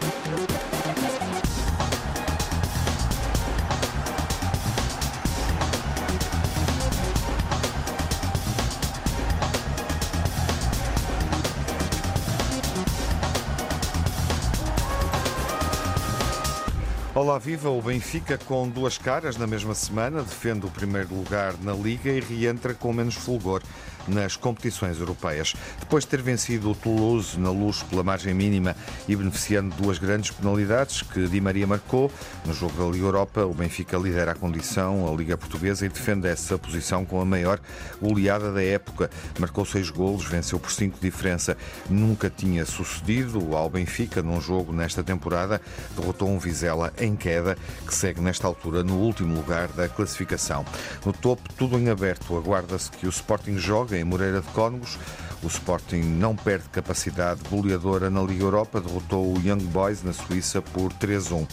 Thank you Olá, viva! O Benfica, com duas caras na mesma semana, defende o primeiro lugar na Liga e reentra com menos fulgor nas competições europeias. Depois de ter vencido o Toulouse na luz pela margem mínima e beneficiando de duas grandes penalidades que Di Maria marcou, no jogo da Liga Europa, o Benfica lidera a condição, a Liga Portuguesa, e defende essa posição com a maior goleada da época. Marcou seis golos, venceu por cinco diferença. Nunca tinha sucedido ao Benfica num jogo nesta temporada. Derrotou um Vizela em queda, que segue nesta altura no último lugar da classificação. No topo, tudo em aberto. Aguarda-se que o Sporting jogue em Moreira de Cónegos. O Sporting não perde capacidade goleadora na Liga Europa, derrotou o Young Boys na Suíça por 3-1.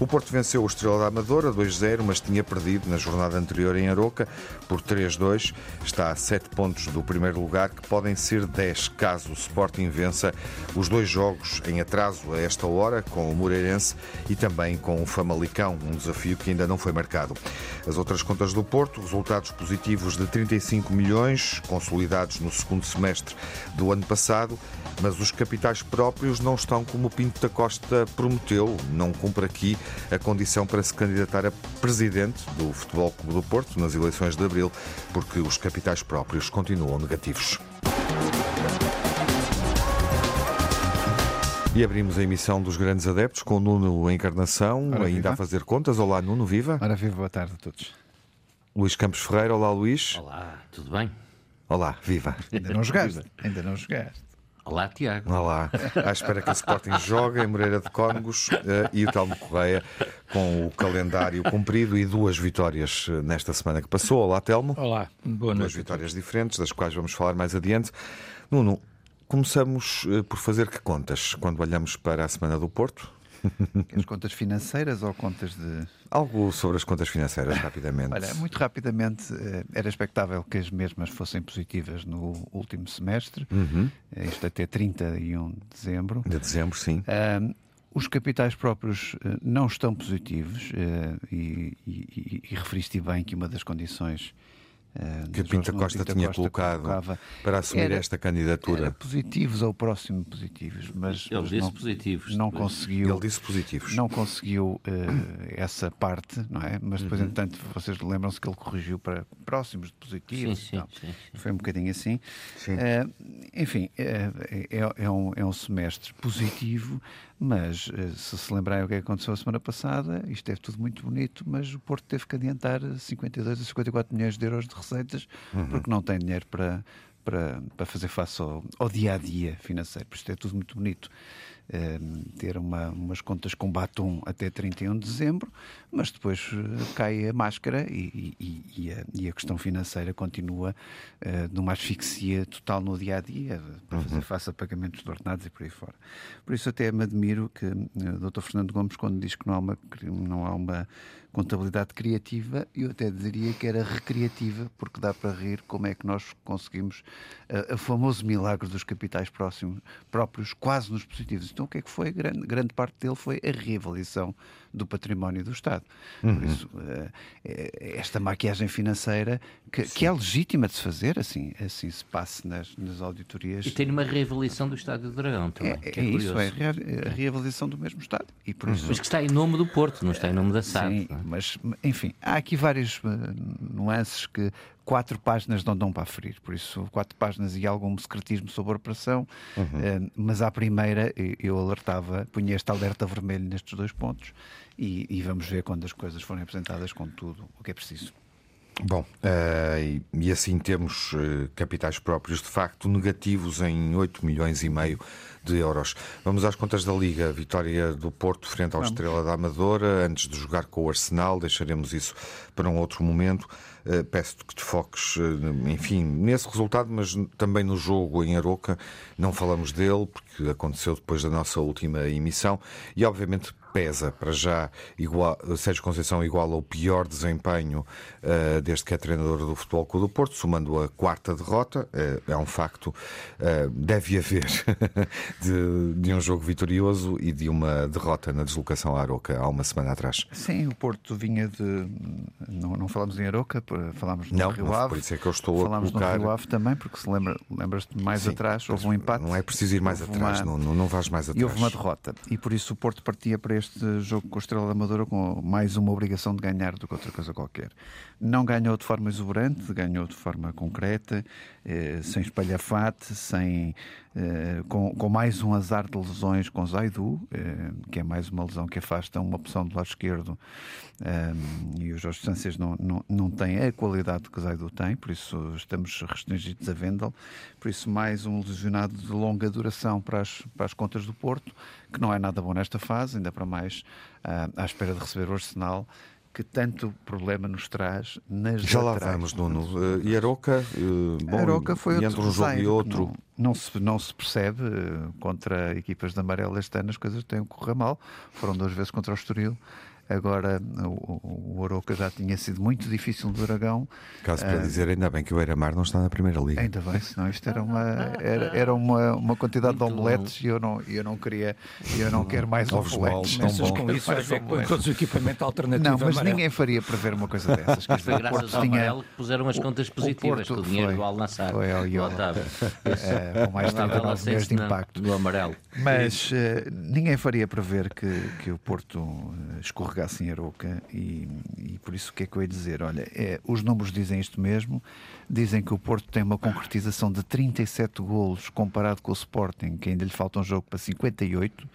O Porto venceu o Estrela da Amadora 2-0, mas tinha perdido na jornada anterior em Aroca por 3-2. Está a 7 pontos do primeiro lugar, que podem ser 10 caso o Sporting vença os dois jogos em atraso a esta hora, com o Moreirense e também com Famalicão, um desafio que ainda não foi marcado. As outras contas do Porto, resultados positivos de 35 milhões, consolidados no segundo semestre do ano passado, mas os capitais próprios não estão como o Pinto da Costa prometeu, não cumpre aqui a condição para se candidatar a presidente do Futebol Clube do Porto nas eleições de abril, porque os capitais próprios continuam negativos. E abrimos a emissão dos Grandes Adeptos com o Nuno Encarnação, Ora, ainda viva. a fazer contas. Olá, Nuno, viva. Ora, viva, boa tarde a todos. Luís Campos Ferreira, olá, Luís. Olá, tudo bem? Olá, viva. Ainda não jogaste? Ainda não jogaste. Olá, Tiago. Olá, à espera que o Sporting jogue em Moreira de Cónegos eh, e o Telmo Correia com o calendário cumprido e duas vitórias eh, nesta semana que passou. Olá, Telmo. Olá, boa Duas noite. vitórias diferentes, das quais vamos falar mais adiante. Nuno, começamos eh, por fazer que contas quando olhamos para a semana do Porto? As contas financeiras ou contas de. Algo sobre as contas financeiras, rapidamente. Olha, muito rapidamente, eh, era expectável que as mesmas fossem positivas no último semestre, Uhum. eh, isto até 31 de dezembro. De dezembro, sim. Ahm, os capitais próprios não estão positivos eh, e, e, e referiste bem que uma das condições Que de Pinta Costa tinha Costa colocado colocava para assumir era- esta candidatura. era positivos ou próximo positivos, mas, Ele mas disse não, positivos. não depois. conseguiu. Ele disse positivos. Não conseguiu eh, essa parte, não é? Mas Uhum. depois, entretanto, vocês lembram-se que ele corrigiu para próximos de positivos Sim, sim, sim, sim. Foi um bocadinho assim. Sim. Eh, enfim, eh, é, é um, é um semestre positivo, mas eh, se se lembrarem o que que aconteceu a semana passada, isto é tudo muito bonito, mas o Porto teve que adiantar 52 a 54 milhões de euros de receitas Uhum. porque não tem dinheiro para, para, para fazer face ao, ao dia a dia financeiro. Por isto é tudo muito bonito. Eh, ter uma, umas contas com batom até 31 de dezembro, mas depois eh, cai a máscara e, e- e a, e a questão financeira continua eh, numa asfixia total no dia a dia, para fazer face a pagamentos de ordenados e por aí fora. Por isso, até me admiro que eh, o Dr. Fernando Gomes, quando diz que não há uma, não há uma contabilidade criativa, eu até diria que era recreativa, porque dá para rir como é que nós conseguimos eh, o famoso milagre dos capitais próximos, próprios quase nos positivos. Então, o que é que foi? Grande, grande parte dele foi a reavaliação do património do Estado. Por isso, eh, esta maquiagem financeira, que, que é legítima de se fazer, assim, assim se passe nas, nas auditorias. E tem uma reavaliação do Estádio do Dragão também. É, é é, isso, é a rea- a reavaliação do mesmo Estado. E por isso Mas que está em nome do Porto, não está em nome da SAD. Sim, é? mas enfim, há aqui várias eh, nuances que quatro páginas não dão para aferir, por isso quatro páginas e algum secretismo sobre a operação, eh, mas à primeira eu alertava, punha este alerta vermelho nestes dois pontos e, e vamos ver quando as coisas forem apresentadas com tudo o que é preciso. Bom, eh, e, assim temos eh, capitais próprios de facto negativos em 8 milhões e meio de euros. Vamos às contas da Liga. Vitória do Porto frente ao Estrela da Amadora, antes de jogar com o Arsenal, deixaremos isso para um outro momento. Eh, Peço-te que te foques, eh, enfim, nesse resultado, mas também no jogo em Aroca. Não falamos dele, porque aconteceu depois da nossa última emissão. E, obviamente, pesa. Para já, igual, Sérgio Conceição igual ao pior desempenho uh, desde que é treinador do Futebol Clube do Porto, somando a quarta derrota. Uh, é um facto. Uh, deve haver de, de, um jogo vitorioso e de uma derrota na deslocação à Aroca há uma semana atrás. Sim, o Porto vinha de. Não, não falamos em Aroca, falámos no não, Rio Ave. Por isso é que eu estou falámos a colocar... no Rio Ave também, porque se lembra, lembras-te mais Sim, atrás, houve um empate. Não é preciso ir mais atrás, uma... não, não, não vais mais atrás. E houve uma derrota. E por isso o Porto partia para este jogo com a Estrela da Amadora com mais uma obrigação de ganhar do que outra coisa qualquer. Não ganhou de forma exuberante, ganhou de forma concreta, eh, sem espalhafate, sem, eh, com, com, mais um azar de lesões com Zaidu, eh, que é mais uma lesão que afasta uma opção do lado esquerdo eh, e os Jorge Sâncias não, não, não têm a qualidade que Zaidu tem, por isso estamos restringidos a Vendel, por isso mais um lesionado de longa duração para as, para as contas do Porto, que não é nada bom nesta fase, ainda para mais à espera de receber o Arsenal que tanto problema nos traz nas Já laterais. lá vamos, Nuno. Uh, e Aroca, uh, bom, Aroca foi entre um jogo e outro. Não, se, não se percebe uh, contra equipas de amarelo este ano as coisas têm que correr mal. Foram duas vezes contra o Estoril Agora, o, o Aroca já tinha sido muito difícil do Dragão. Caso para uh, dizer, ainda bem que o Eira-Mar não está na Primeira Liga. Ainda bem, senão isto era uma, era, era uma, uma quantidade muito de omeletes e eu não, eu não queria, eu não quero mais Ovos omeletes. Começas com isso, vai ver com todos o equipamento alternativo Não, mas ninguém faria prever uma coisa dessas. Mas foi graças ao tinha... amarelo que puseram as contas positivas, com o dinheiro foi, do Al-Nassar. Foi ao Otávio. com mais 39 milhões de impacto. Do amarelo. Mas uh, ninguém faria prever que, que o Porto uh, escorregasse em Aroca e, e, por isso o que é que eu ia dizer? Olha, é, os números dizem isto mesmo, dizem que o Porto tem uma concretização de 37 golos comparado com o Sporting, que ainda lhe falta um jogo para 58,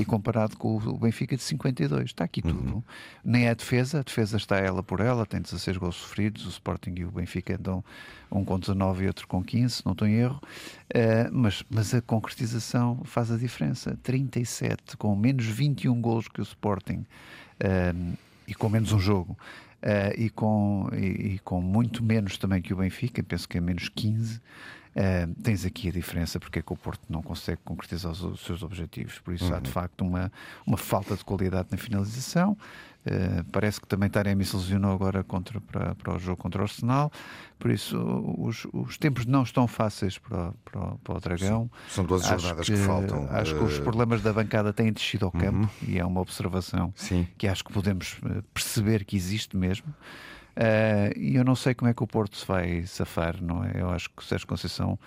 e comparado com o Benfica de 52. Está aqui tudo. Uhum. Nem é a defesa, a defesa está ela por ela, tem 16 gols sofridos, o Sporting e o Benfica andam um com 19 e outro com 15, não estou em erro, uh, mas, mas a concretização faz a diferença. 37 com menos 21 gols que o Sporting. Uh, e com menos um jogo. Uh, e, com, e, e, com muito menos também que o Benfica, penso que é menos 15. Uh, tens aqui a diferença porque é que o Porto não consegue concretizar os, os seus objetivos. Por isso uhum. há de facto uma, uma falta de qualidade na finalização. Uh, parece que também Taremi se lesionou agora contra, para, para o jogo contra o Arsenal, por isso os, os tempos não estão fáceis para, para, para o Dragão. Sim. São duas jornadas que, que, faltam. Acho uh... que os eh, problemas da bancada têm descido ao campo uhum. e é uma observação Sim. que acho que podemos eh, perceber que existe mesmo. Uh, e eu não sei como é que o Porto se vai safar, não é? Eu acho que o Sérgio Conceição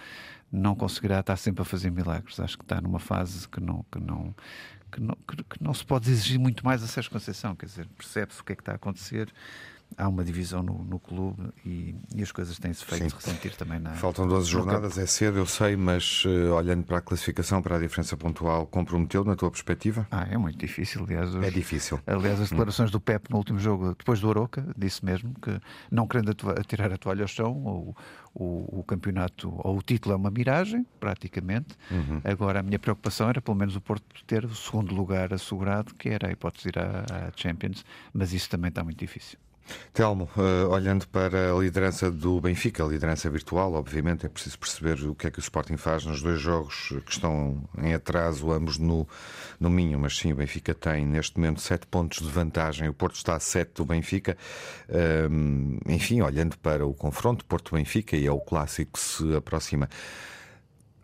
não conseguirá estar sempre a fazer milagres. Acho que está numa fase que não, que não, que não, que, que não se pode exigir muito mais a Sérgio Conceição, quer dizer, percebe-se o que é que está a acontecer há uma divisão no, no clube e, e, as coisas têm-se feito Sim. ressentir também na. Faltam 12 jornadas, é cedo, eu sei, mas uh, olhando para a classificação, para a diferença pontual, comprometeu na tua perspectiva? Ah, é muito difícil, aliás. Os, é difícil. Aliás, as declarações do Pep no último jogo, depois do Aroca, disse mesmo que não querendo tirar a toalha ao chão, ou, o, o, campeonato ou o título é uma miragem, praticamente. Uhum. Agora, a minha preocupação era pelo menos o Porto ter o segundo lugar assegurado, que era a hipótese de ir à, à Champions, mas isso também está muito difícil. Telmo, uh, olhando para a liderança do Benfica, a liderança virtual, obviamente é preciso perceber o que é que o Sporting faz nos dois jogos que estão em atraso, ambos no, no Minho, mas sim, o Benfica tem neste momento sete pontos de vantagem, o Porto está a sete do Benfica. Uh, enfim, olhando para o confronto Porto-Benfica, e é o clássico que se aproxima.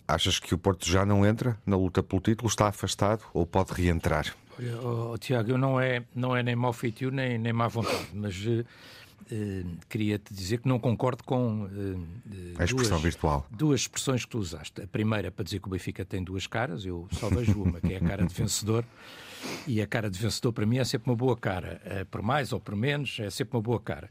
Achas que o Porto já não entra na luta pelo título? Está afastado ou pode reentrar? Olha, oh, Tiago, eu não é, não é nem mau feitio nem, nem má vontade, mas uh, uh, queria-te dizer que não concordo com uh, a expressão duas, virtual. duas expressões que tu usaste. A primeira para dizer que o Benfica tem duas caras, eu só vejo uma, que é a cara de vencedor, e a cara de vencedor para mim é sempre uma boa cara, por mais ou por menos, é sempre uma boa cara.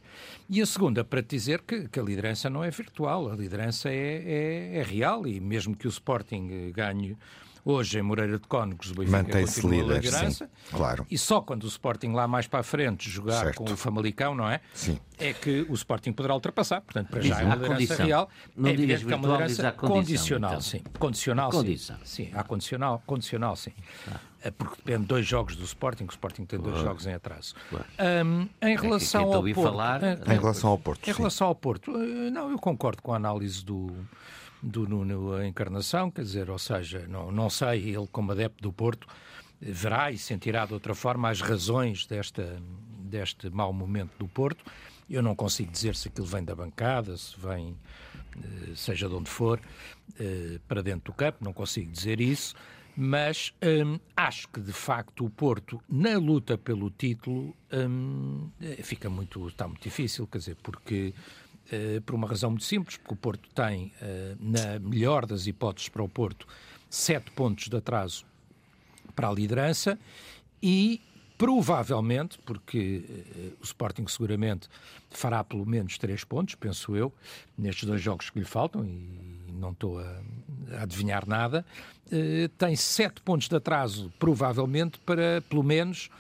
E a segunda para te dizer que, que a liderança não é virtual, a liderança é, é, é real, e mesmo que o Sporting ganhe Hoje, em Moreira de Cónegos, o Benfica Mantém-se líder, liderança. Sim, claro. E só quando o Sporting lá mais para a frente jogar certo. com o Famalicão, não é? Sim. É que o Sporting poderá ultrapassar. Portanto, para já é uma liderança condição. real. Não é evidente que é uma liderança condicional, então. sim. Condicional, condição. sim. Sim, há condicional, condicional, sim. Ah porque depende de dois jogos do Sporting, o Sporting tem dois jogos em atraso. Um, em relação é que, que ao Porto, falar, em, em relação ao Porto, em relação ao Porto, eh, não, eu concordo com a análise do do Nuno Encarnação, quer dizer, ou seja, não, não sei, ele como adepto do Porto, verá e sentirá de outra forma as razões desta, deste mau momento do Porto. Eu não consigo dizer se aquilo vem da bancada, se vem, eh, seja de onde for, eh, para dentro do campo, não consigo dizer isso, mas hum, acho que de facto o Porto, na luta pelo título, hum, fica muito, está muito difícil, quer dizer, porque por uma razão muito simples, porque o Porto tem, na melhor das hipóteses para o Porto, sete pontos de atraso para a liderança e provavelmente, porque uh, o Sporting seguramente fará pelo menos três pontos, penso eu, nestes dois jogos que lhe faltam, e não estou a, adivinhar nada, tem sete pontos de atraso, provavelmente, para pelo menos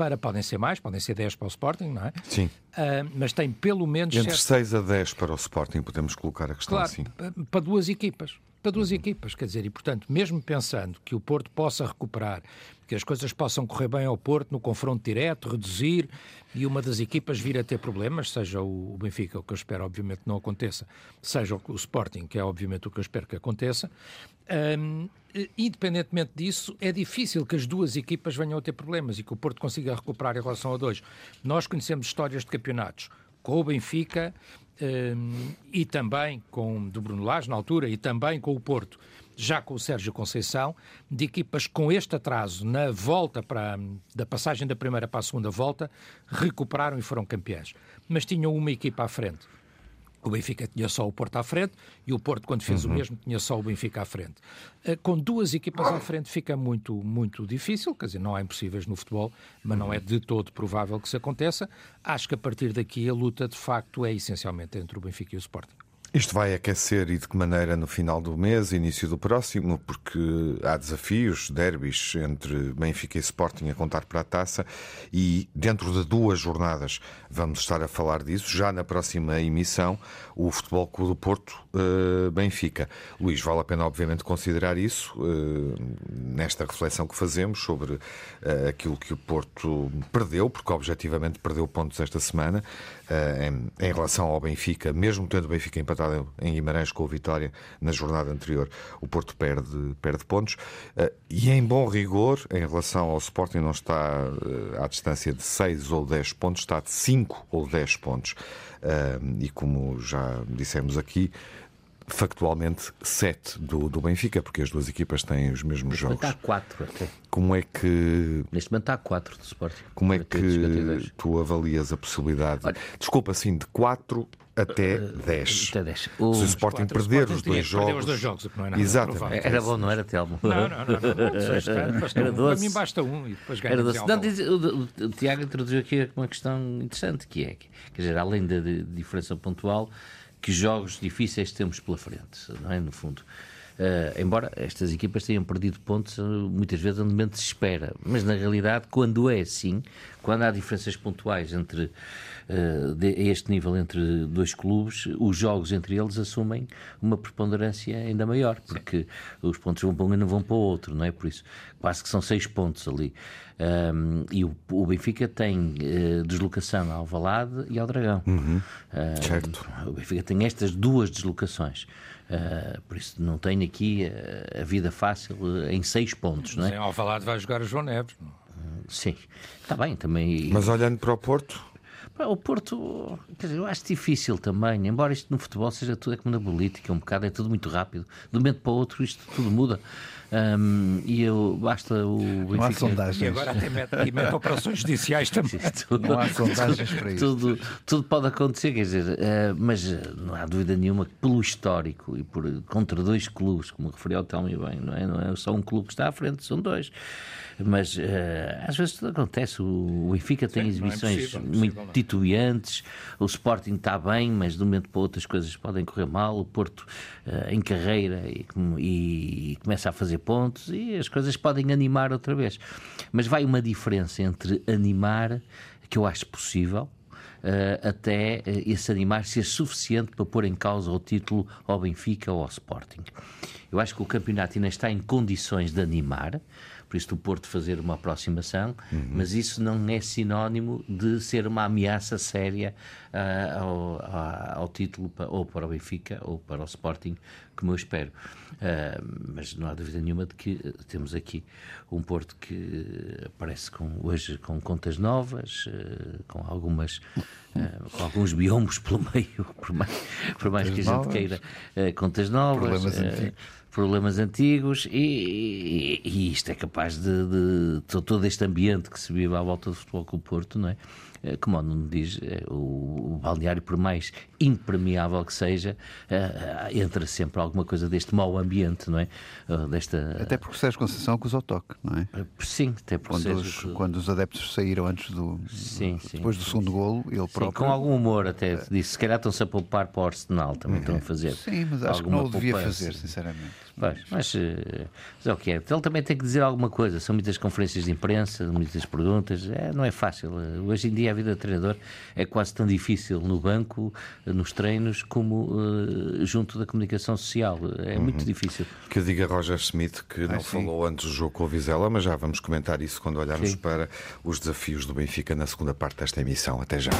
para, podem ser mais, podem ser 10 para o Sporting, não é? Sim. Uh, mas tem pelo menos. Entre 6 a 10 para o Sporting, podemos colocar a questão claro, assim. Para duas equipas para duas equipas, quer dizer, e portanto, mesmo pensando que o Porto possa recuperar, que as coisas possam correr bem ao Porto no confronto direto, reduzir e uma das equipas vir a ter problemas, seja o Benfica, o que eu espero obviamente não aconteça, seja o Sporting, que é obviamente o que eu espero que aconteça, um, independentemente disso, é difícil que as duas equipas venham a ter problemas e que o Porto consiga recuperar em relação a dois. Nós conhecemos histórias de campeonatos com o Benfica e também com do Bruno Lage na altura e também com o Porto, já com o Sérgio Conceição, de equipas com este atraso na volta para da passagem da primeira para a segunda volta, recuperaram e foram campeões. Mas tinham uma equipa à frente o Benfica tinha só o Porto à frente e o Porto, quando fez uhum. o mesmo, tinha só o Benfica à frente. Eh, com duas equipas à frente fica muito, muito difícil, quer dizer, não há impossíveis no futebol, mas não é de todo provável que isso aconteça. Acho que a partir daqui a luta, de facto, é essencialmente entre o Benfica e o Sporting. Isto vai aquecer e de que maneira no final do mês, início do próximo, porque há desafios, derbys entre Benfica e Sporting a contar para a taça e dentro de duas jornadas vamos estar a falar disso. Já na próxima emissão, o Futebol Clube do Porto uh, Benfica. Luís, vale a pena obviamente considerar isso uh, nesta reflexão que fazemos sobre uh, aquilo que o Porto perdeu, porque objetivamente perdeu pontos esta semana em, em relação ao Benfica, mesmo tendo o Benfica empatado empatado em Guimarães com o Vitória na jornada anterior, o Porto perde, perde pontos. Eh, e em bom rigor, em relação ao Sporting, não está eh, à distância de 6 ou 10 pontos, está de 5 ou 10 pontos. Eh, e como já dissemos aqui, factualmente sete do, do Benfica, porque as duas equipas têm os mesmos Neste jogos. Neste momento há quatro até. Como é que. Neste momento há quatro do Sporting. Como é que tu avalias a possibilidade? Olha, Desculpa, assim, de quatro até 10. Até 10. Se o Sporting perder os dois jogos. os dois jogos, não é nada Exatamente. Era bom, não era, Telmo? Não, não, não. não. Era doce. Para mim basta um e depois ganha. Era doce. Não, diz, o, o, o, Tiago introduziu aqui uma questão interessante, que é, quer dizer, além da diferença pontual, que jogos difíceis temos pela frente, não é? No fundo. Uh, embora estas equipas tenham perdido pontos uh, muitas vezes onde menos se espera, mas na realidade, quando é assim, quando há diferenças pontuais entre uh, de, a este nível entre dois clubes, os jogos entre eles assumem uma preponderância ainda maior, porque Sim. os pontos vão para um e não vão para o outro, não é? Por isso, quase que são seis pontos ali. Um, e o, o, Benfica tem uh, deslocação ao Valade e ao Dragão. Uhum. Uh, certo. O Benfica tem estas duas deslocações. Uh, por isso não tem aqui a vida fácil em seis pontos. Não é? Sem Alvalade vai jogar o João Neves. Sim, está bem também. Mas olhando para o Porto? O Porto, quer dizer, eu acho difícil também, embora isto no futebol seja tudo é como na política, um bocado é tudo muito rápido. De um momento para o outro isto tudo muda. Um, e eu, basta o. Não há sondagens. E agora até mete, e mete operações judiciais também. tudo, não há sondagens para isso. Tudo, tudo pode acontecer, quer dizer, uh, mas não há dúvida nenhuma que pelo histórico e por, contra dois clubes, como referiu o Telmo bem, não é? não é só um clube que está à frente, são dois. Mas uh, às vezes tudo acontece. O Benfica tem Sim, é exibições é possível, muito não. titubeantes, o Sporting está bem, mas de um momento para outro as coisas podem correr mal. O Porto uh, em carreira e, e, começa a fazer pontos e as coisas podem animar outra vez. Mas vai uma diferença entre animar, que eu acho possível, Uh, até esse animar ser suficiente para pôr em causa o título ao Benfica ou ao Sporting. Eu acho que o campeonato ainda está em condições de animar, por isso do Porto fazer uma aproximação, uhum. mas isso não é sinónimo de ser uma ameaça séria uh, ao, ao, título ou para o Benfica ou para o Sporting, como eu espero. Uh, mas não há dúvida nenhuma de que temos aqui um Porto que aparece com, hoje com contas novas, uh, com algumas com alguns biombos pelo meio, por mais, por mais que a gente queira contas novas. Problemas antigos problemas antigos e, e, e, isto é capaz de, de, de, todo este ambiente que se vive à volta do futebol com o Porto, não é? Eh, como o Nuno diz, eh, o, o balneário, por mais impermeável que seja, eh, entra sempre alguma coisa deste mau ambiente, não é? Desta... Até porque o Sérgio Conceição acusou toque, não é? Sim, até porque quando, os, quando os adeptos saíram antes do. Sim, sim, depois do segundo golo, ele próprio. Sim, com algum humor até disse, se calhar estão-se a poupar para o Arsenal, também estão a fazer. Sim, mas acho que não o devia fazer, sinceramente. Pois, mas, mas é o que é. Ele também tem que dizer alguma coisa. São muitas conferências de imprensa, muitas perguntas. É, não é fácil. Hoje em dia a vida de treinador é quase tão difícil no banco, nos treinos, como uh, junto da comunicação social. É uhum. muito difícil. Que eu diga Roger Smith que não falou antes do jogo com a Vizela, mas já vamos comentar isso quando olharmos sim. para os desafios do Benfica na segunda parte desta emissão. Até já.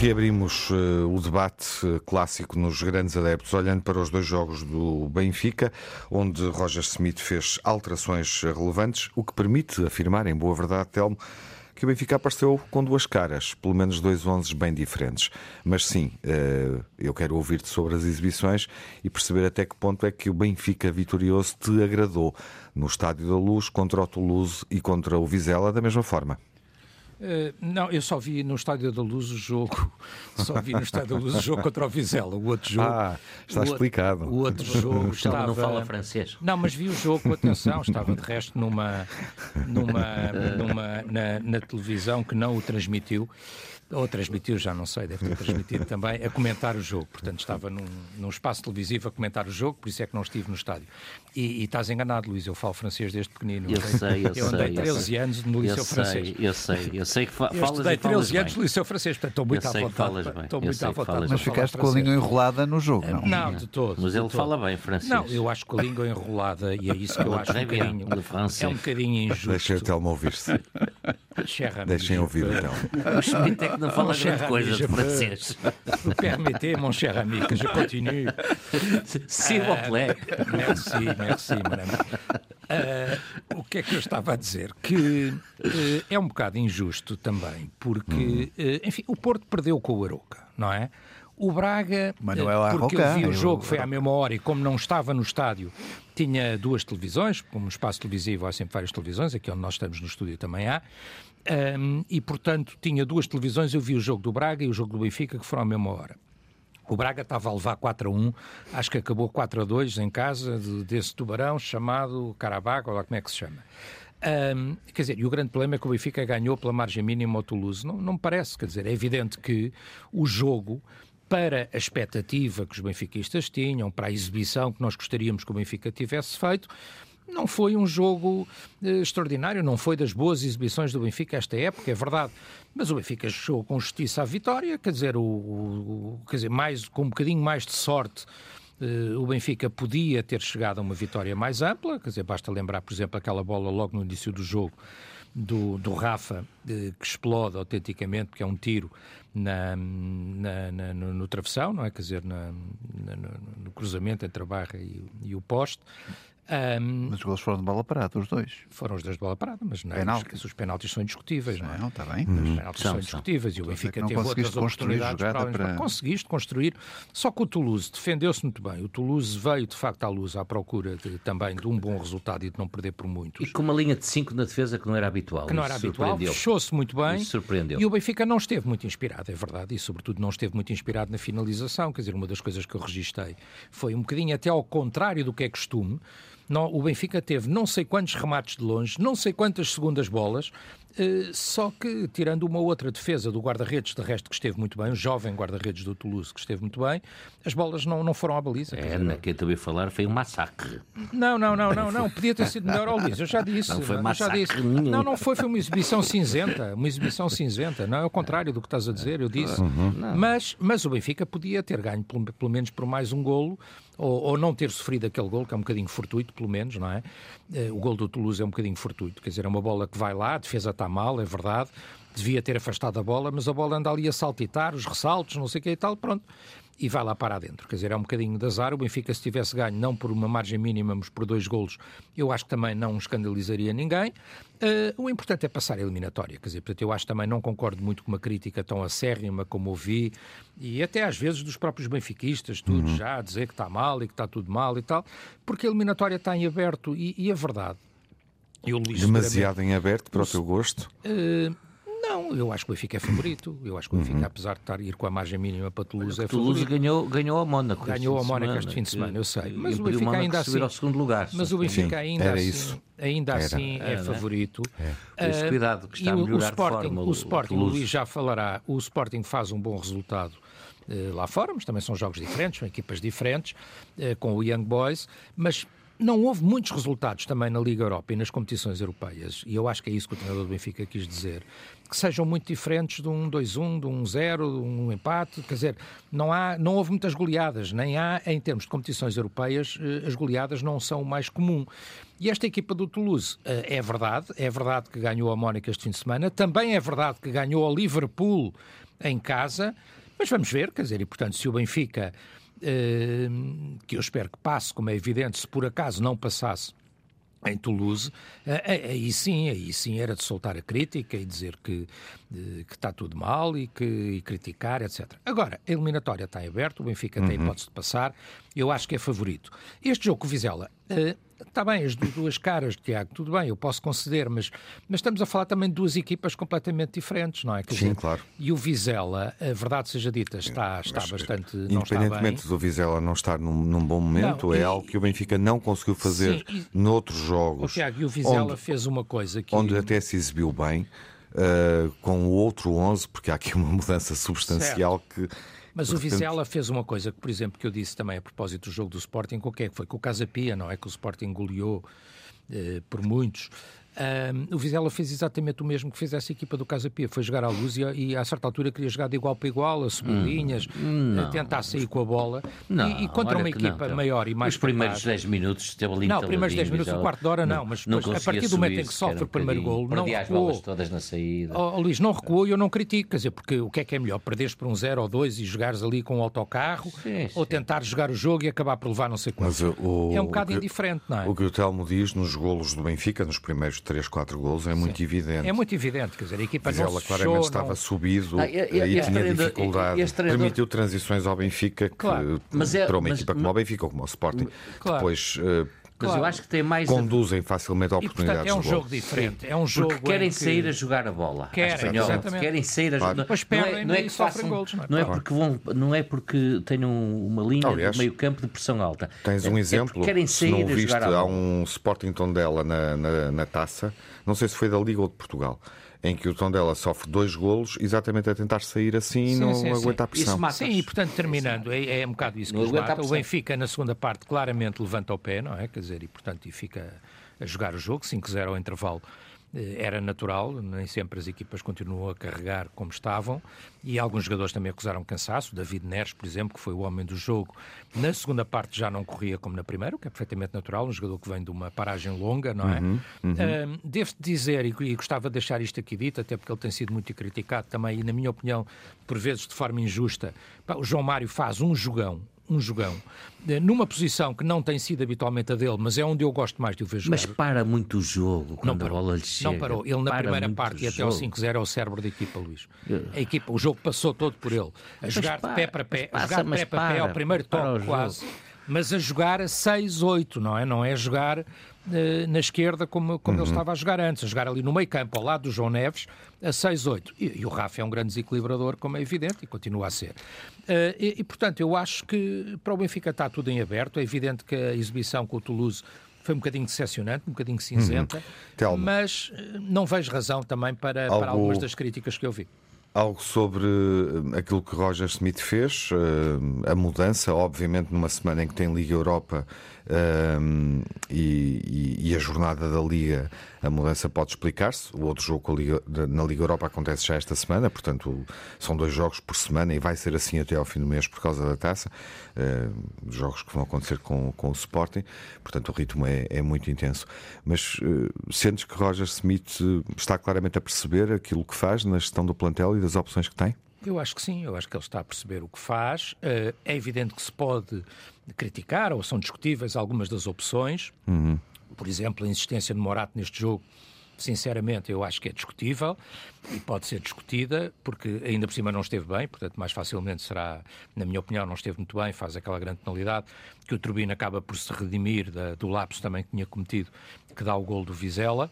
Reabrimos uh, o debate uh, clássico nos grandes adeptos, olhando para os dois jogos do Benfica, onde Roger Smith fez alterações relevantes, o que permite afirmar, em boa verdade, Telmo, que o Benfica apareceu com duas caras, pelo menos dois onzes bem diferentes. Mas sim, uh, eu quero ouvir-te sobre as exibições e perceber até que ponto é que o Benfica vitorioso te agradou no Estádio da Luz, contra o Toulouse e contra o Vizela, da mesma forma. Uh, não, eu só vi no Estádio da Luz o jogo, só vi no Estádio da Luz o jogo contra o Vizela, o outro jogo. Ah, está o explicado. O outro jogo estava... não fala francês. Não, mas vi o jogo com atenção, estava de resto numa, numa, numa na, na televisão que não o transmitiu ou transmitiu, já não sei, deve ter transmitido também, a comentar o jogo. Portanto, estava num, num espaço televisivo a comentar o jogo, por isso é que não estive no estádio. E, e estás enganado, Luís, eu falo francês desde pequenino. Eu sei, eu, eu andei sei, 13 anos no Liceu eu Francês. Sei, eu sei, eu sei que fa eu falas estudei 13 anos no Liceu Francês, portanto estou muito eu à vontade. Falas bem. Estou muito à vontade. Mas ficaste com a língua enrolada no jogo, não? Não, de todo. Mas ele fala bem francês. Não, eu acho com a língua enrolada e é isso que eu acho um bocadinho, é um bocadinho injusto. Deixa o Telmo ouvir-se. Deixem ouvir então. O Schmidt é que não fala grande coisa de francês. Permettez, mon cher ami, que je continue. S'il vous plaît. Merci, merci, madame. Uh, o que é que eu estava a dizer? Que uh, é um bocado injusto também, porque, uh, enfim, o Porto perdeu com o Aroca, não é? O Braga, Manuel porque eu vi o jogo, foi à mesma hora e como não estava no estádio, tinha duas televisões, como no espaço televisivo há sempre várias televisões, aqui onde nós estamos no estúdio também há, um, e portanto tinha duas televisões, eu vi o jogo do Braga e o jogo do Benfica, que foram à mesma hora. O Braga estava a levar 4 a 1, acho que acabou 4 a 2 em casa de, desse tubarão chamado Carabaco, ou lá como é que se chama. Um, quer dizer, e o grande problema é que o Benfica ganhou pela margem mínima ao Toulouse. Não, não me parece, quer dizer, é evidente que o jogo para a expectativa que os benfiquistas tinham, para a exibição que nós gostaríamos que o Benfica tivesse feito, não foi um jogo eh, extraordinário, não foi das boas exibições do Benfica esta época, é verdade. Mas o Benfica chegou com justiça à vitória, quer dizer, o, o quer dizer mais, com um bocadinho mais de sorte eh, o Benfica podia ter chegado a uma vitória mais ampla, quer dizer, basta lembrar, por exemplo, aquela bola logo no início do jogo do, do Rafa, que explode autenticamente, porque é um tiro na, na, na no, no, travessão, não é? Quer dizer, no, no, cruzamento entre a barra e, e o poste. Um, mas os gols foram de bola parada, os dois. Foram os dois de bola parada, mas não, penaltis. os penaltis são indiscutíveis, não é? Não, está bem. Os penaltis são, são indiscutíveis e o Benfica teve outras oportunidades para... para... Conseguiste construir, só que o Toulouse defendeu-se muito bem. O Toulouse veio, de facto, à luz à procura de, também de um bom resultado e de não perder por muitos. E com uma linha de 5 na defesa que não era habitual. Que não era habitual, fechou-se muito bem. Isso surpreendeu. E o Benfica não esteve muito inspirado, é verdade, e sobretudo não esteve muito inspirado na finalização. Quer dizer, uma das coisas que eu registrei foi um bocadinho até ao contrário do que é costume. Não, o Benfica teve não sei quantos remates de longe, não sei quantas segundas bolas, eh, só que, tirando uma outra defesa do guarda-redes, de resto que esteve muito bem, o jovem guarda-redes do Toulouse que esteve muito bem, as bolas não, não foram à baliza. É, na que eu também falar foi um massacre. Não, não, não, não, não, podia ter sido melhor ao Luís, eu já disse. Não foi não, massacre já disse. Não, não foi, foi uma exibição cinzenta, uma exibição cinzenta, não é o contrário do que estás a dizer, eu disse. Uhum. Mas, mas o Benfica podia ter ganho pelo, pelo menos por mais um golo, ou, ou, não ter sofrido aquele gol, que é um bocadinho fortuito, pelo menos, não é? Uh, o gol do Toulouse é um bocadinho fortuito, quer dizer, é uma bola que vai lá, a defesa está mal, é verdade, devia ter afastado a bola, mas a bola anda ali a saltitar, os ressaltos, não sei o que e tal, pronto e vai lá para dentro. Quer dizer, é um bocadinho de azar. O Benfica, se tivesse ganho, não por uma margem mínima, mas por dois golos, eu acho que também não escandalizaria ninguém. Uh, o importante é passar a eliminatória. Quer dizer, portanto, eu acho que também não concordo muito com uma crítica tão acérrima como ouvi, e até às vezes dos próprios benfiquistas, tudo uhum. já, a dizer que está mal e que está tudo mal e tal, porque a eliminatória está em aberto e, e a verdade. Eu, Demasiado em aberto para o, o teu gosto? Uh, não, eu acho que o Benfica é favorito. Eu acho que o Benfica, uhum. apesar de estar a ir com a margem mínima para Toulouse, é Toulouse favorito. ganhou, ganhou a Mónaco. Ganhou a Mónaco este fim de semana, eu sei. Mas o Benfica ainda assim. Ao segundo lugar, mas o Benfica ainda assim, isso. ainda assim é favorito. É. Uh, cuidado, que está a melhorar o Sporting, forma, o, Sporting, o Luís já falará, o Sporting faz um bom resultado uh, lá fora, mas também são jogos diferentes, são equipas diferentes, uh, com o Young Boys, mas não houve muitos resultados também na Liga Europa e nas competições europeias, e eu acho que é isso que o treinador do Benfica quis dizer, que sejam muito diferentes de um 2-1, de um 0, de um empate, quer dizer, não, há, não houve muitas goleadas, nem há, em termos de competições europeias, eh, as goleadas não são o mais comum. E esta equipa do Toulouse eh, é verdade, é verdade que ganhou a Mónica este fim de semana, também é verdade que ganhou a Liverpool em casa, mas vamos ver, quer dizer, e portanto, se o Benfica que eu espero que passe, como é evidente, se por acaso não passasse em Toulouse, eh, eh, aí sim, aí sim era de soltar a crítica e dizer que, eh, que está tudo mal e, que, e criticar, etc. Agora, a eliminatória está aberta, o Benfica uhum. tem hipótese de passar, eu acho que é favorito. Este jogo com o Vizela, Está bem, as duas caras, Tiago, tudo bem, eu posso conceder, mas, mas estamos a falar também de duas equipas completamente diferentes, não é? Quer Sim, dizer, claro. E o Vizela, a verdade seja dita, está, está mas, bastante. Independentemente do Vizela não estar num, num bom momento, não, é e, algo que o Benfica não conseguiu fazer sim, e, noutros jogos. O Tiago, e o Vizela onde, fez uma coisa que. Onde até se exibiu bem. Uh, com o outro 11, porque há aqui uma mudança substancial certo. que mas o Vizela fez uma coisa que, por exemplo, que eu disse também a propósito do jogo do Sporting, o que é que foi? Com o Casa Pia, não é? Que o Sporting goleou eh, por muitos. Um, o Vizela fez exatamente o mesmo que fez essa equipa do Casa Pia, foi jogar à luz e, e a certa altura queria jogar de igual para igual, a subir hum, linhas, a tentar sair com a bola. Não, e, e contra uma equipa não, maior e mais Os primeiros 10 minutos esteve ali Não, os primeiros 10 minutos, um quarto de hora não, mas depois, a partir do momento em que sofre o primeiro gol, não recuou. todas na saída. Oh, oh, Luís, não recuou e eu não critico, quer dizer, porque o que é que é melhor? Perderes por um 0 ou 2 e jogares ali com um autocarro sim, ou tentar jogar o jogo e acabar por levar não sei quanto. é um bocado indiferente, não é? O que o Telmo diz nos golos do Benfica, nos primeiros 3, 4 golos, gols é muito Sim. evidente. É muito evidente, quer dizer, a equipa Vizela não claramente não... estava subido ah, e, e, e tinha dificuldade. Treinador... Permitiu transições ao Benfica, que claro. mas é, para uma mas, equipa como o Benfica ou como o Sporting, claro. depois uh, mas eu acho que tem mais. Conduzem facilmente a oportunidades. E, portanto, é um jogo diferente. É um jogo Porque querem que... sair a jogar a bola. Querem, exatamente. Querem sair a jogar. Depois perdem não é, não é que façam, golos, não é? Não é, porque vão, não é porque tenham uma linha Aliás, de meio campo de pressão alta. Tens um é, exemplo. É querem sair se não viste, a jogar a bola. Há um Sporting Tondela na, na, na taça. Não sei se foi da Liga ou de Portugal em que o Tondela sofre dois golos exatamente a tentar sair assim sim, e não sim, aguenta sim. a pressão. Sim, e portanto, terminando, é, é um bocado isso que os mata. O Benfica, na segunda parte, claramente levanta o pé, não é? Quer dizer, e portanto, e fica a jogar o jogo, 5-0 ao intervalo. Eh, era natural, nem sempre as equipas continuam a carregar como estavam e alguns jogadores também acusaram cansaço. David Neres, por exemplo, que foi o homem do jogo, na segunda parte já não corria como na primeira, o que é perfeitamente natural, um jogador que vem de uma paragem longa, não é? Uhum, uhum. Uh, Devo dizer, e, gostava de deixar isto aqui dito, até porque ele tem sido muito criticado também, e na minha opinião, por vezes de forma injusta, o João Mário faz um jogão, um jogão, eh, numa posição que não tem sido habitualmente a dele, mas é onde eu gosto mais de o ver jogar. Mas para muito o jogo quando não parou, a bola lhe chega. Não parou. Ele na primeira parte e até ao 5-0 é o cérebro da equipa, Luís. A equipa, o jogo passou todo por ele. A mas jogar para, de pé para pé, a jogar de pé para pé ao primeiro toque quase. Mas a jogar a 6-8, não é? Não é jogar na esquerda como, como uhum. ele estava a jogar antes, a jogar ali no meio campo, ao lado do João Neves, a 6-8. E, e, o Rafa é um grande desequilibrador, como é evidente, e continua a ser. Uh, e, e, portanto, eu acho que para o Benfica está tudo em aberto. É evidente que a exibição com o Toulouse foi um bocadinho decepcionante, um bocadinho cinzenta, uhum. mas uh, não vejo razão também para, Algo... para algumas das críticas que eu vi. Algo sobre eh, aquilo que Roger Smith fez, eh, a mudança, obviamente, numa semana em que tem Liga Europa um, e, e, a jornada da Liga, a mudança pode explicar-se. O outro jogo Liga, na Liga Europa acontece já esta semana, portanto, são dois jogos por semana e vai ser assim até ao fim do mês por causa da taça. Jogos que vão acontecer com, com o Sporting, portanto, o ritmo é, é muito intenso. Mas uh, sentes que Roger Smith está claramente a perceber aquilo que faz na gestão do plantel e das opções que tem? Eu acho que sim, eu acho que ele está a perceber o que faz. Eh, é evidente que se pode criticar ou são discutíveis algumas das opções. Uhum. Por exemplo, a insistência de Morato neste jogo, sinceramente, eu acho que é discutível e pode ser discutida, porque ainda por cima não esteve bem, portanto, mais facilmente será, na minha opinião, não esteve muito bem, faz aquela grande penalidade, que o Turbino acaba por se redimir da, do lapso também que tinha cometido, que dá o gol do Vizela.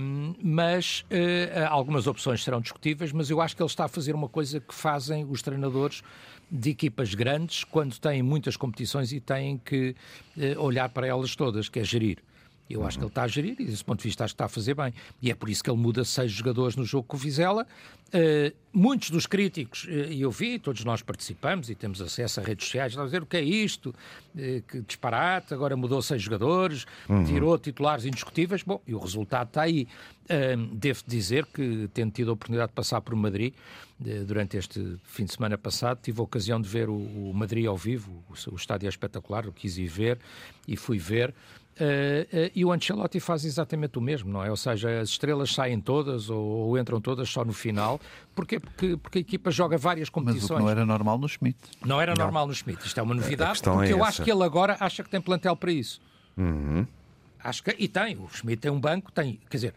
Um, mas uh, algumas opções serão discutíveis, mas eu acho que ele está a fazer uma coisa que fazem os treinadores de equipas grandes quando têm muitas competições e têm que uh, olhar para elas todas, que é gerir. Eu acho que ele está a gerir e, desse ponto de vista, acho que está a fazer bem. E é por isso que ele muda seis jogadores no jogo com o Vizela. Uh, muitos dos críticos, uh, e eu vi, todos nós participamos e temos acesso a redes sociais, a dizer o que é isto, uh, que disparate, agora mudou seis jogadores, uhum. tirou titulares indiscutíveis. Bom, e o resultado está aí. devo dizer que, tendo tido a oportunidade de passar por Madrid durante este fim de semana passado, tive a ocasião de ver o, o Madrid ao vivo, o, o estádio é espetacular, eu quis ir ver e fui ver. Uh, uh, e o Ancelotti faz exatamente o mesmo, não é? Ou seja, as estrelas saem todas ou, ou entram todas só no final. Porquê? Porque, porque a equipa joga várias competições. Mas não era normal no Schmidt. Não era não. normal no Schmidt. Isto é uma novidade, porque é eu acho que ele agora acha que tem plantel para isso. Uhum. Acho que, e tem. O Schmidt tem um banco, tem. Quer dizer,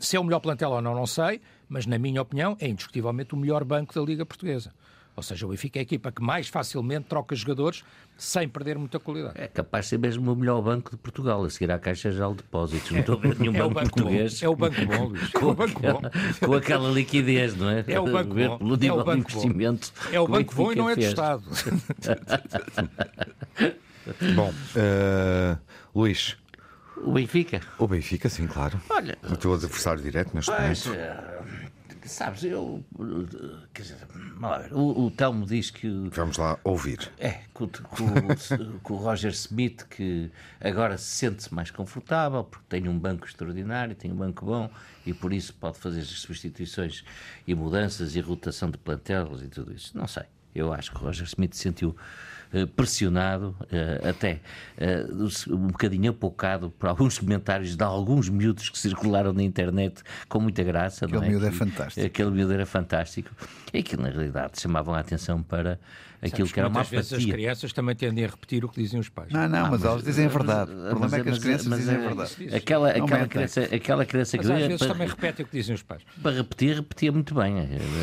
se é o melhor plantel ou não, não sei, mas na minha opinião é indiscutivelmente o melhor banco da Liga Portuguesa. Ou seja, o Benfica é a equipa que mais facilmente troca jogadores sem perder muita qualidade. É capaz de ser mesmo o melhor banco de Portugal, a seguir à Caixa Geral de Depósitos. Não estou a ver nenhum é banco, banco, português. Bom. É o banco bom, Luís. Com, é banco aquela, bom. com aquela liquidez, não é? É o banco bom. Pelo nível é o banco de investimento. Bom. É o banco bom e não é do Estado. bom, uh, Luís. O Benfica? O Benfica, sim, claro. Olha, o teu adversário direto neste momento. Uh, Sabes, eu. Quer dizer, o, o Telmo diz que. Vamos lá ouvir. É, com, com o Roger Smith, que agora se sente-se mais confortável, porque tem um banco extraordinário, tem um banco bom e por isso pode fazer as substituições e mudanças e rotação de plantelos e tudo isso. Não sei. Eu acho que o Roger Smith sentiu pressionado, eh, até eh, um bocadinho apocado por alguns comentários de alguns miúdos que circularam na internet com muita graça. Aquele é? miúdo é fantástico. Aquele miúdo era fantástico. E que na realidade chamavam a atenção para aquilo que era uma vezes as crianças também tendem a repetir o que dizem os pais. Não, não, ah, mas, mas, elas dizem a verdade. O problema é que as crianças mas, dizem a é verdade. Aquela, aquela, criança, aquela criança mas que... às vezes para, também repete o que dizem os pais. Para repetir, repetia muito bem.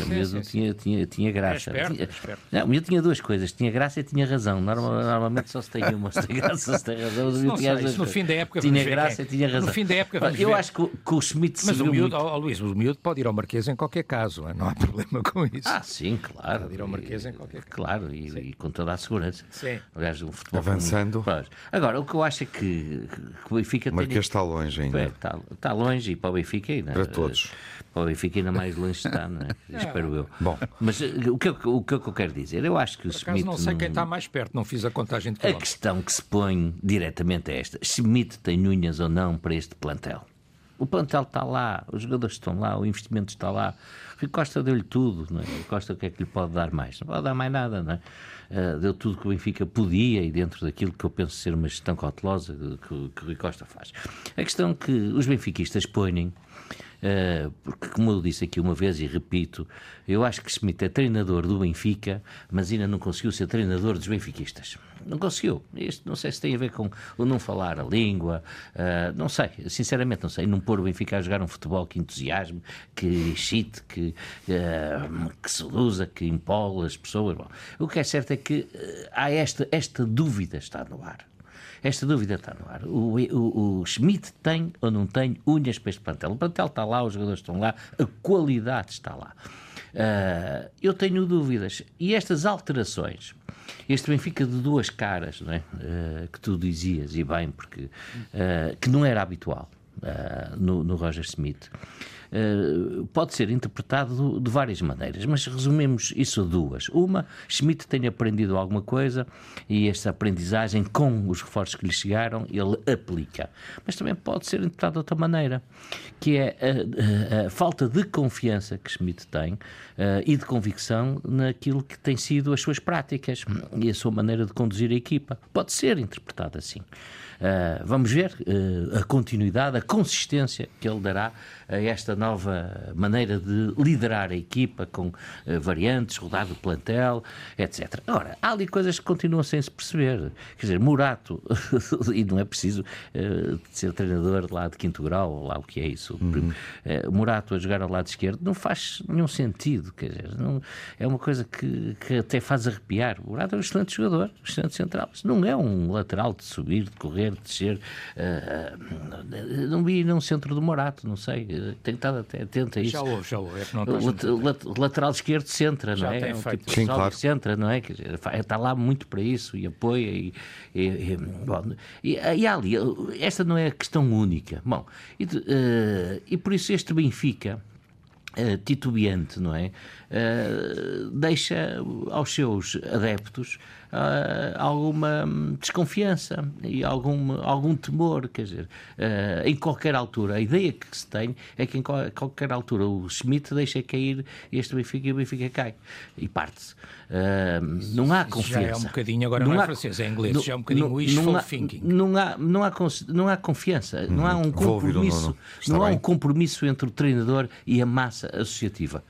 Sim, mesmo sim, tinha, sim. Tinha, tinha graça. É esperto, tinha, esperto. Não, eu tinha duas coisas. Tinha graça e tinha razão. normalmente só se tem uma. Se tem graça, se tem razão. Não sei, no fim da época tinha graça e tinha razão. No fim da época Eu acho que, o Schmidt Mas o miúdo, Luís, o miúdo pode ir ao Marquês em qualquer caso. Não há problema com isso. Ah, sim, claro. Pode ir ao Marquês em qualquer caso. Claro, e, e com toda a segurança. Sim. Aliás, o futebol. Avançando. Agora, o que eu acho é que, que o Benfica. O Marquês está longe ainda. Está, está longe e para o Benfica ainda. Para todos. Para o Benfica ainda mais longe está, não é? Espero eu. Bom. Mas eh, o que, o que eu quero dizer? Eu acho que o Por Schmidt. não sei quem está mais perto, não fiz a contagem de A questão que se põe diretamente é esta: Schmidt tem unhas ou não para este plantel? O plantel está lá, os jogadores estão lá, o investimento está lá. Rui Costa deu-lhe tudo, não é? Rui Costa o que é que lhe pode dar mais? Não pode dar mais nada, não é? Uh, deu tudo que o Benfica podia e dentro daquilo que eu penso ser uma gestão cautelosa que, que o Rui Costa faz. A questão que os benfiquistas põem porque, como eu disse aqui uma vez e repito, eu acho que Schmidt é treinador do Benfica, mas ainda não conseguiu ser treinador dos benfiquistas. Não conseguiu. Isto não sei se tem a ver com o não falar a língua, uh, não sei, sinceramente não sei. Não pôr o Benfica a jogar um futebol que entusiasme, que excite, que, uh, que seduza, que empole as pessoas. Bom, o que é certo é que há esta, esta dúvida está no ar. Esta dúvida está no ar. O, o, o Schmidt tem ou não tem unhas para este plantel? O plantel está lá, os jogadores estão lá, a qualidade está lá. Uh, eu tenho dúvidas. E estas alterações, este Benfica de duas caras, não é? Uh, que tu dizias, e bem, porque uh, que não era habitual. Uh, no, no Roger Smith. Uh, pode ser interpretado de várias maneiras, mas resumimos isso a duas. Uma, Schmidt tem aprendido alguma coisa e esta aprendizagem, com os reforços que lhe chegaram, ele aplica. Mas também pode ser interpretado de outra maneira, que é a, a, a falta de confiança que Schmidt tem uh, e de convicção naquilo que tem sido as suas práticas e a sua maneira de conduzir a equipa. Pode ser interpretado assim. Uh, vamos ver uh, a continuidade, a consistência que ele dará a esta nova maneira de liderar a equipa com uh, variantes, rodar do plantel, etc. Ora, há ali coisas que continuam sem se perceber. Quer dizer, Murato, e não é preciso ser treinador lá de quinto grau, ou lá o que é isso, uhum. Murato a jogar ao lado esquerdo, não faz nenhum sentido. Quer dizer, não, é uma coisa que, que até faz arrepiar. Murato é um excelente jogador, um excelente central. Não é um lateral de subir, de correr subir, descer. Uh, não vi num centro do Morato, não sei. Tenho estado até atento a isso. Já houve, já houve. É que não o lateral esquerdo centra, já não é? Tem é um feito. tipo Sim, claro. centra, não é? Quer dizer, está lá muito para isso e apoia. E, e, e, bom, e, e ali, esta não é a questão única. Bom, e, uh, e por isso este Benfica. Uh, titubeante, não é? Uh, deixa aos seus adeptos uh, alguma desconfiança e algum, algum temor, quer dizer, em qualquer altura. A ideia que se tem é que em qualquer altura o Schmidt deixa cair este Benfica e o Benfica cai e parte-se. Não há confiança. Já é um bocadinho, agora não, não é francês, é inglês, não, já é um bocadinho não, wishful não há, thinking. Não há, não, há, não há confiança, uhum. não há um compromisso, não há um compromisso entre o treinador e a massa associativa.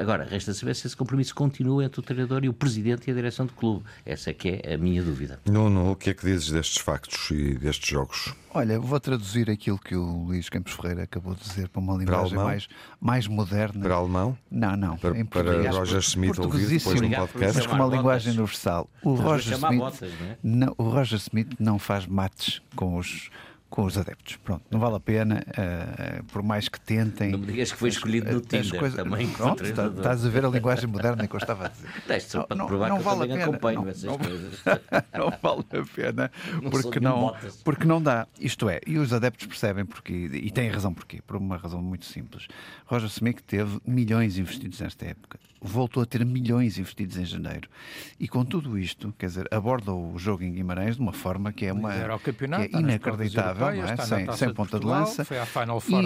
Agora, resta saber se esse compromisso continua entre o treinador e o presidente e a direção do clube. Essa é que é a minha dúvida. Nuno, o que é que dizes destes factos e destes jogos? Olha, vou traduzir aquilo que o Luís Campos Ferreira acabou de dizer para uma linguagem para mais, mais moderna. Para alemão? Não, não. Para, em para Roger Smith ouvir depois no podcast. Mas com uma linguagem universal. O Roger, Smith, botas, não é? não, o Roger Smith não faz mates com os com os adeptos. Pronto, não vale a pena, uh, por mais que tentem. Não me digas que foi escolhido no Tinder coisas, também. Pronto, está, estás a ver a linguagem moderna que eu estava a dizer. Teste só para não, provar não, que vale eu também acompanho não, essas não, coisas. não vale a pena, porque não, porque não dá. Isto é, e os adeptos percebem porque, e têm razão porquê, por uma razão muito simples. Roger Smith teve milhões investidos nesta época voltou a ter milhões investidos em janeiro. E com tudo isto, quer dizer, aborda o jogo em Guimarães de uma forma que é, uma, que é inacreditável, não é? sem, sem ponta de, Portugal, de lança.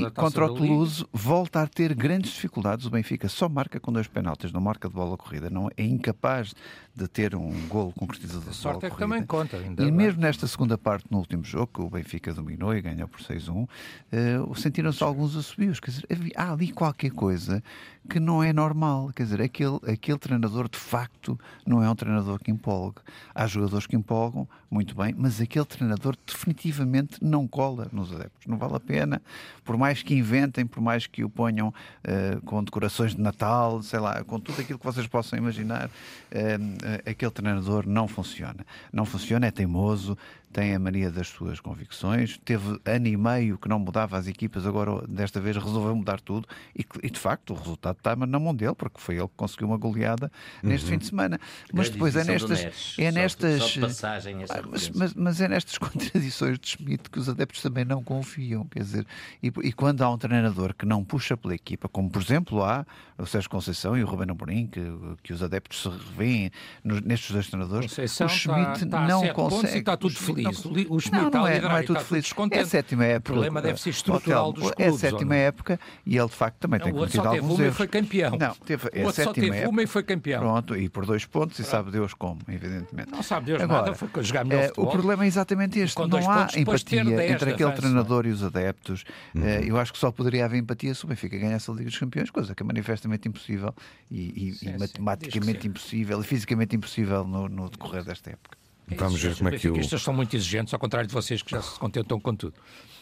e contra o Toulouse volta a ter grandes dificuldades. O Benfica só marca com dois penaltis, não marca de bola corrida, não é incapaz de ter um golo concretizador de sorte é que também conta. Ainda e mesmo nesta segunda parte, no último jogo, que o Benfica dominou e ganhou por 6-1, uh, eh, sentiram-se alguns assobios. Quer dizer, há ali qualquer coisa que não é normal. Quer dizer, aquele, aquele treinador de facto não é um treinador que empolgue. Há jogadores que empolgam, muito bem, mas aquele treinador definitivamente não cola nos adeptos. Não vale a pena, por mais que inventem, por mais que o ponham uh, com decorações de Natal, sei lá, com tudo aquilo que vocês possam imaginar, uh, aquele treinador não funciona. Não funciona, é teimoso, tem a mania das suas convicções, teve ano e meio que não mudava as equipas, agora desta vez resolveu mudar tudo e, e de facto o resultado está na mão dele, porque foi ele que conseguiu uma goleada uhum. neste fim de semana. Mas depois é nestas. É nestas só, só passagem, ah, mas, mas, mas, é nestas contradições de Schmidt que os adeptos também não confiam. Quer dizer, e, e, quando há um treinador que não puxa pela equipa, como por exemplo há o Sérgio Conceição e o Ruben Amorim, que, que os adeptos se revêem nestes dois treinadores, Conceição o Schmidt está, está não consegue. está tudo feliz. Não, o Schmidt não, não, é, não é tudo feliz. É a sétima época. O problema deve ser estrutural dos clubes. É a sétima época e ele de facto também tem cometido alguns erros. O outro só teve uma e foi campeão. Não, teve, é o outro só teve uma e foi campeão. Pronto, e por dois pontos, e sabe Deus como, evidentemente. Não sabe Deus Agora, nada, foi jogar melhor é, O problema é exatamente este. Não há empatia entre aquele treinador e os adeptos. Uhum. Eu acho que só poderia haver empatia se o Benfica ganhasse a Liga dos Campeões, coisa que é manifestamente impossível e, matematicamente impossível e fisicamente impossível no, no decorrer desta época. É Vamos ver como é que o... São muito exigentes, ao contrário de vocês que já se contentam com tudo.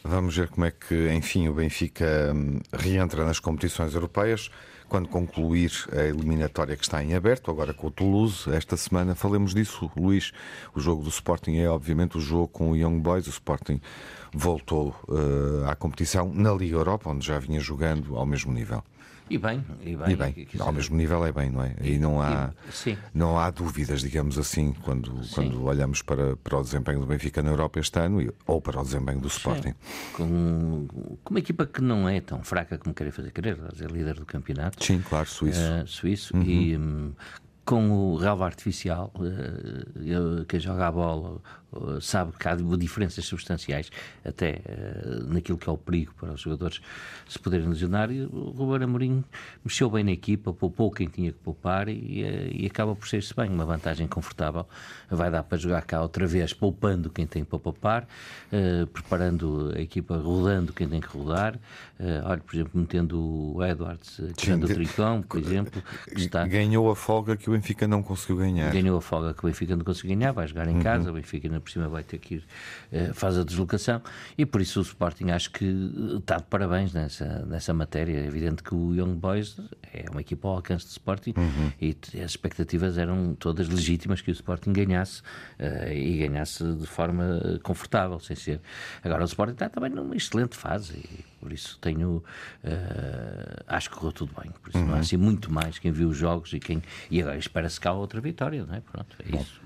Vamos ver como é que, enfim, o Benfica hum, reentra nas competições europeias quando concluir a eliminatória que está em aberto, agora com o Toulouse, esta semana falemos disso, Luís. O jogo do Sporting é obviamente o jogo com o Young Boys, o Sporting voltou uh, à competição na Liga Europa, onde já vinha jogando ao mesmo nível. E bem, e bem. E bem. Ao mesmo nível é bem, não é? E não há, e, não há dúvidas, digamos assim, quando, quando olhamos para, para o desempenho do Benfica na Europa este ano ou para o desempenho do Sporting. Com, com, uma equipa que não é tão fraca como querem fazer querer, é líder do campeonato. Sim, claro, suíço. Uh, suíço. Uhum. E um, com o relva artificial, uh, quem joga a bola sabe que há diferenças substanciais até uh, naquilo que é o perigo para os jogadores se poderem lesionar. E o Ruben Amorim mexeu bem na equipa, poupou quem tinha que poupar e, uh, e acaba por ser-se bem, uma vantagem confortável. Vai dar para jogar cá outra vez, poupando quem tem para poupar, preparando a equipa, rodando quem tem que rodar. olha, por exemplo, metendo o Edwards, tirando o Tricão, por exemplo. Está... Ganhou a folga que o Benfica não conseguiu ganhar. Ganhou a folga que o Benfica não conseguiu ganhar, vai jogar em uhum. casa, o Benfica na por cima vai ter que ir, eh, faz a deslocação, e por isso o Sporting acho que está de parabéns nessa, nessa matéria. É evidente que o Young Boys é uma equipa ao alcance do Sporting uhum. e as expectativas eram todas legítimas que o Sporting ganhasse uh, e ganhasse de forma confortável, sem ser. Agora o Sporting está também numa excelente fase e por isso tenho. Uh, acho que correu tudo bem. Por isso uhum. não há assim muito mais quem viu os jogos e quem. E agora espera-se cá outra vitória, não é? Pronto, é Bom. isso.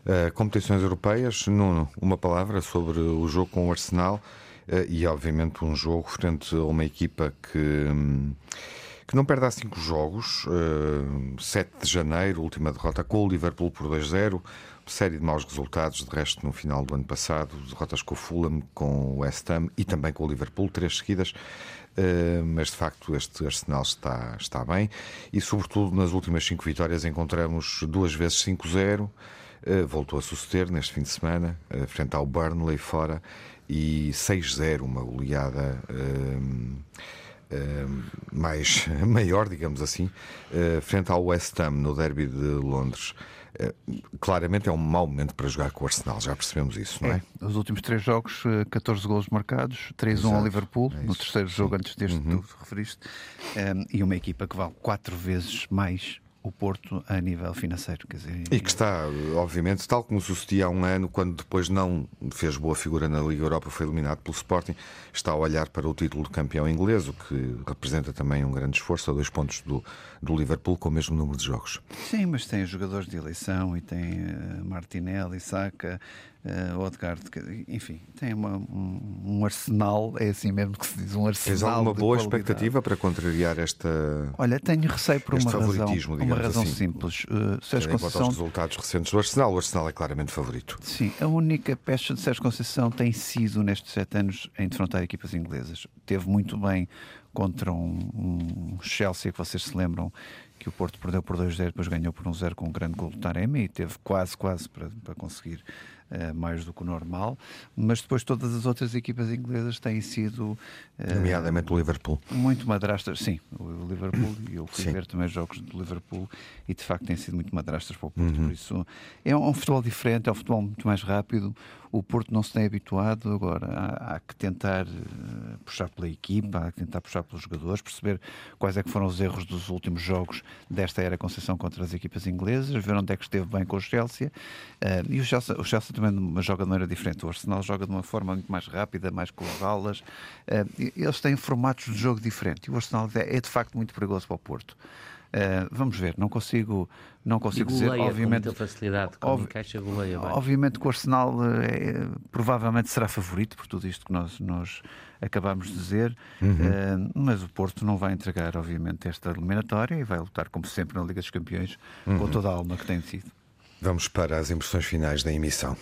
Uh, competições europeias, Nuno, uma palavra sobre o jogo com o Arsenal uh, e, obviamente, um jogo frente a uma equipa que, um, que não perde há cinco jogos. Uh, 7 de janeiro, última derrota com o Liverpool por 2-0. Série de maus resultados, de resto, no final do ano passado, derrotas com o Fulham, com o West Ham e também com o Liverpool, três seguidas. Uh, mas de facto este Arsenal está, está bem e, sobretudo, nas últimas cinco vitórias encontramos duas vezes 5-0. Eh, voltou a suceder neste fim de semana, uh, frente ao Burnley fora, e 6-0, uma goleada uh, mais maior, digamos assim, frente ao West Ham no derby de Londres. Claramente é um mau momento para jogar com o Arsenal, já percebemos isso, não é? é os últimos três jogos, 14 golos marcados, 3-1 ao Liverpool, é no terceiro jogo Sim. antes deste uhum. tu referiste, um, e uma equipa que vale quatro vezes mais o Porto a nível financeiro. Quer dizer, e que está, obviamente, tal como sucedia há um ano, quando depois não fez boa figura na Liga Europa, foi eliminado pelo Sporting, está a olhar para o título de campeão inglês, o que representa também um grande esforço, a dois pontos do, do Liverpool, com o mesmo número de jogos. Sim, mas tem jogadores de eleição e tem uh, Martinelli, Saka, uh, Odegaard, enfim, tem uma, um, um, arsenal, é assim mesmo que se diz, um arsenal. Tens alguma boa qualidade. expectativa para contrariar esta. Olha, tenho receio por uma razão, uma razão assim. simples. Uh, Sérgio Conceição... os resultados recentes do Arsenal, o Arsenal é claramente favorito. Sim, a única pecha de Sérgio Conceição tem sido, nestes sete anos, em defrontar equipas inglesas. Teve muito bem contra um, um Chelsea, que vocês se lembram, que o Porto perdeu por 2-0, depois ganhou por 1-0 um com um grande gol do Taremi e teve quase, quase para, para conseguir uh, mais do que o normal, mas depois todas as outras equipas inglesas têm sido. Uh, Nomeadamente o Liverpool. Muito madrastas, sim, o Liverpool, e eu fui sim. ver também jogos do Liverpool e de facto têm sido muito madrastas para o Porto, uhum. por isso é um futebol diferente, é um futebol muito mais rápido. O Porto não se tem habituado, agora há, há que tentar uh, puxar pela equipa, há que tentar puxar pelos jogadores, perceber quais é que foram os erros dos últimos jogos desta era Conceição contra as equipas inglesas, ver onde é que esteve bem com o Chelsea. Uh, e o Chelsea, o Chelsea também joga de maneira diferente. O Arsenal joga de uma forma muito mais rápida, mais com as aulas. Uh, eles têm formatos de jogo diferentes. E o Arsenal é, é de facto muito perigoso para o Porto. Uh, vamos ver, não consigo, não consigo dizer. Obviamente, com facilidade, ob encaixa, goleia bem. Obviamente que o Arsenal é, provavelmente será favorito por tudo isto que nós, nós acabamos de dizer, uhum. uh, mas o Porto não vai entregar, obviamente, esta eliminatória e vai lutar, como sempre, na Liga dos Campeões, uhum. com toda a alma que tem sido. Vamos para as impressões finais da emissão.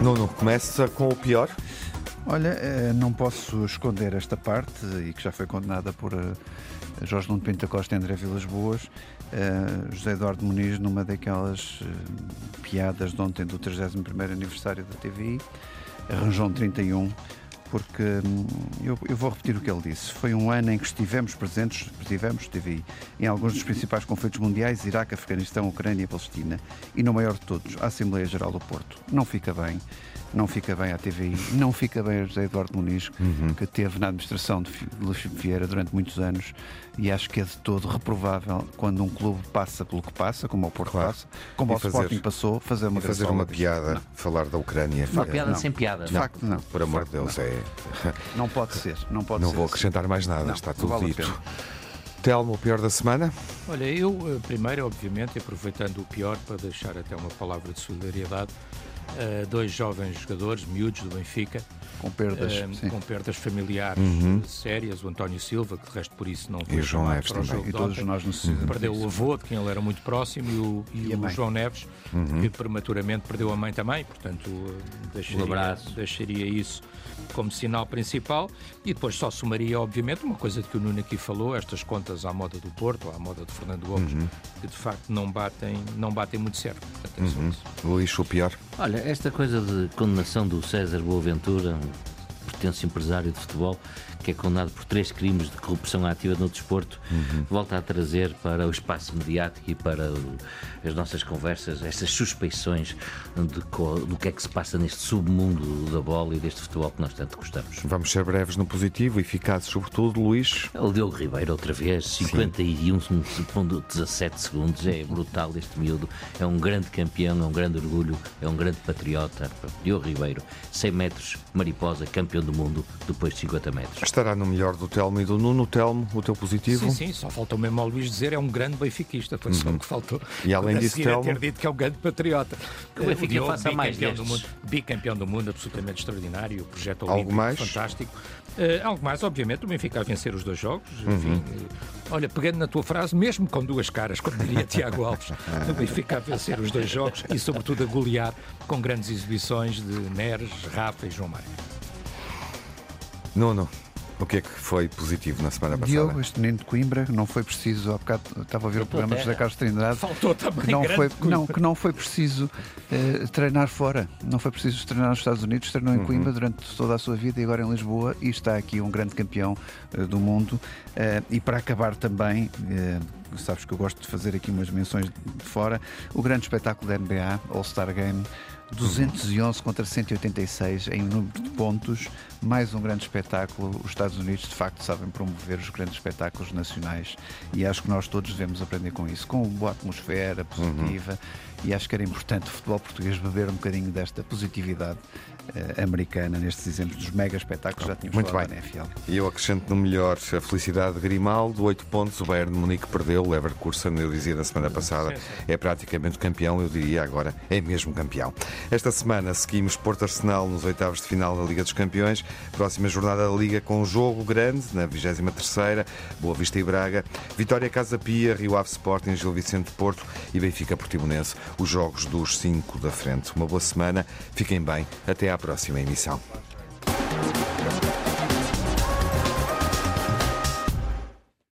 Nuno, começa com o pior? Olha, eh, não posso esconder esta parte e que já foi condenada por eh, Jorge Nuno Pinto Costa e André Vilas Boas. Uh, José Eduardo Muniz, numa daquelas uh, piadas de ontem do 31 aniversário da TVI, arranjou um 31 porque hum, eu, eu, vou repetir o que ele disse. Foi um ano em que estivemos presentes, estivemos, estive em alguns dos principais conflitos mundiais, Iraque, Afeganistão, Ucrânia e Palestina, e no maior de todos, a Assembleia Geral do Porto. Não fica bem não fica bem à TVI, não fica bem a José Eduardo Muniz, uhum. que teve na administração de Luís Vieira durante muitos anos e acho que é de todo reprovável quando um clube passa pelo que passa, como o Porto claro. passa, como o fazer, Sporting passou, fazer uma, fazer uma piada, não. falar da Ucrânia. Uma piada não. sem piada. De facto, não. Por amor de Deus, não. é. Não pode ser, não pode não ser. vou acrescentar mais nada, está tudo vale dito. Telmo, o pior da semana? Olha, eu eh, primeiro, obviamente, aproveitando o pior para deixar até uma palavra de solidariedade dois jovens jogadores, miúdos do Benfica, com perdas, uh, com perdas familiares uhum. sérias. O António Silva, que de resto por isso não foi e o João Neves para o também. e todos nós uhum. Perdeu o avô, de quem ele era muito próximo, e o, e e o João Neves, uhum. que prematuramente perdeu a mãe também. Portanto, deixaria, um abraço. deixaria isso como sinal principal e depois só somaria, obviamente, uma coisa de que o Nuno aqui falou, estas contas à moda do Porto, à moda de Fernando Gomes, uhum. que de facto não batem, não batem muito certo. Uhum. Luís, o pior? Olha, esta coisa de condenação do César Boaventura, pertence empresário de futebol, que é condenado por três crimes de corrupção ativa no desporto, uhum. volta a trazer para o espaço mediático e para as nossas conversas essas suspeições de, do que é que se passa neste submundo da bola e deste futebol que nós tanto gostamos. Vamos ser breves no positivo, eficazes sobretudo, Luís. O Diogo Ribeiro, outra vez, 51,17 segundos, é brutal este miúdo, é um grande campeão, é um grande orgulho, é um grande patriota. Diogo Ribeiro, 100 metros, mariposa, campeão do mundo, depois de 50 metros estará no melhor do Telmo e do Nuno. Telmo, o teu positivo? Sim, sim, só faltou mesmo ao Luís dizer é um grande benfiquista, foi uhum. só o que faltou. E além disso, Telmo... ter dito que é um grande patriota. Que o Benfica faça mais do mundo, Bicampeão do mundo, absolutamente extraordinário, o projeto olímpico algo mais? fantástico. Uh, algo mais, obviamente, o Benfica a vencer os dois jogos. Uhum. Enfim, uh, olha, pegando na tua frase, mesmo com duas caras, como diria Tiago Alves, o Benfica a vencer os dois jogos e, sobretudo, a golear com grandes exibições de Neres, Rafa e João Mário. Nuno. O que é que foi positivo na semana passada? Diogo, este menino de Coimbra, não foi preciso, há bocado estava a ver o programa de José Carlos Trindade. Faltou também que não foi, não, que não foi preciso uh, treinar fora, não foi preciso treinar nos Estados Unidos, treinou em uhum. Coimbra durante toda a sua vida e agora em Lisboa e está aqui um grande campeão uh, do mundo. Uh, e para acabar também, sabes que eu gosto de fazer aqui umas menções de fora, o grande espetáculo da NBA, All-Star Game. 211 contra 186 em número de pontos, mais um grande espetáculo. Os Estados Unidos, de facto, sabem promover os grandes espetáculos nacionais e acho que nós todos devemos aprender com isso, com uma boa atmosfera positiva. Uhum. E acho que era importante o futebol português beber um bocadinho desta positividade americana nestes exemplos dos mega espetáculos. Já tínhamos Muito falado bem. da NFL. E eu acrescento no melhor a felicidade de Grimaldo, 8 pontos. O Bayern de Munique perdeu, o Leverkusen, eu dizia na semana passada, é praticamente campeão. Eu diria agora é mesmo campeão. Esta semana seguimos Porto Arsenal nos oitavos de final da Liga dos Campeões. Próxima jornada da Liga com um jogo grande, na 23ª, Boa Vista e Braga. Vitória Casa Pia, Rio Ave Sporting, Gil Vicente Porto e Benfica Portimonense. Os jogos dos cinco da frente. Uma boa semana, fiquem bem, até à próxima emissão.